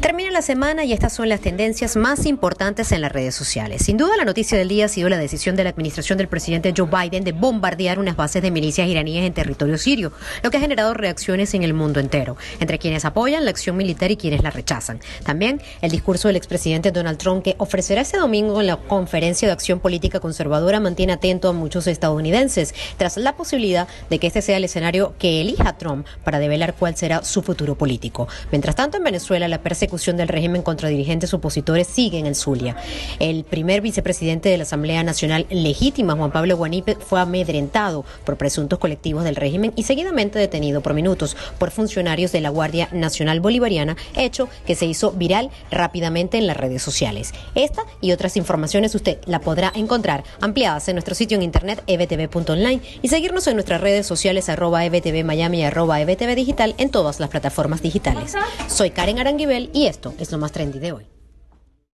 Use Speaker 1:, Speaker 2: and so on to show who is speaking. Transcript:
Speaker 1: Termina la semana y estas son las tendencias más importantes en las redes sociales. Sin duda, la noticia del día ha sido la decisión de la administración del presidente Joe Biden de bombardear unas bases de milicias iraníes en territorio sirio, lo que ha generado reacciones en el mundo entero, entre quienes apoyan la acción militar y quienes la rechazan. También el discurso del expresidente Donald Trump, que ofrecerá este domingo en la conferencia de acción política conservadora, mantiene atento a muchos estadounidenses, tras la posibilidad de que este sea el escenario que elija Trump para develar cuál será su futuro político. Mientras tanto, en Venezuela, la persecución del régimen contra dirigentes opositores sigue en el Zulia. El primer vicepresidente de la Asamblea Nacional Legítima, Juan Pablo Guanipe, fue amedrentado por presuntos colectivos del régimen y seguidamente detenido por minutos por funcionarios de la Guardia Nacional Bolivariana, hecho que se hizo viral rápidamente en las redes sociales. Esta y otras informaciones usted la podrá encontrar ampliadas en nuestro sitio en internet ebtv.online y seguirnos en nuestras redes sociales arroba ebtv Miami y arroba ebtv digital en todas las plataformas digitales. Soy Karen Aranguibel y esto es lo más trendy de hoy.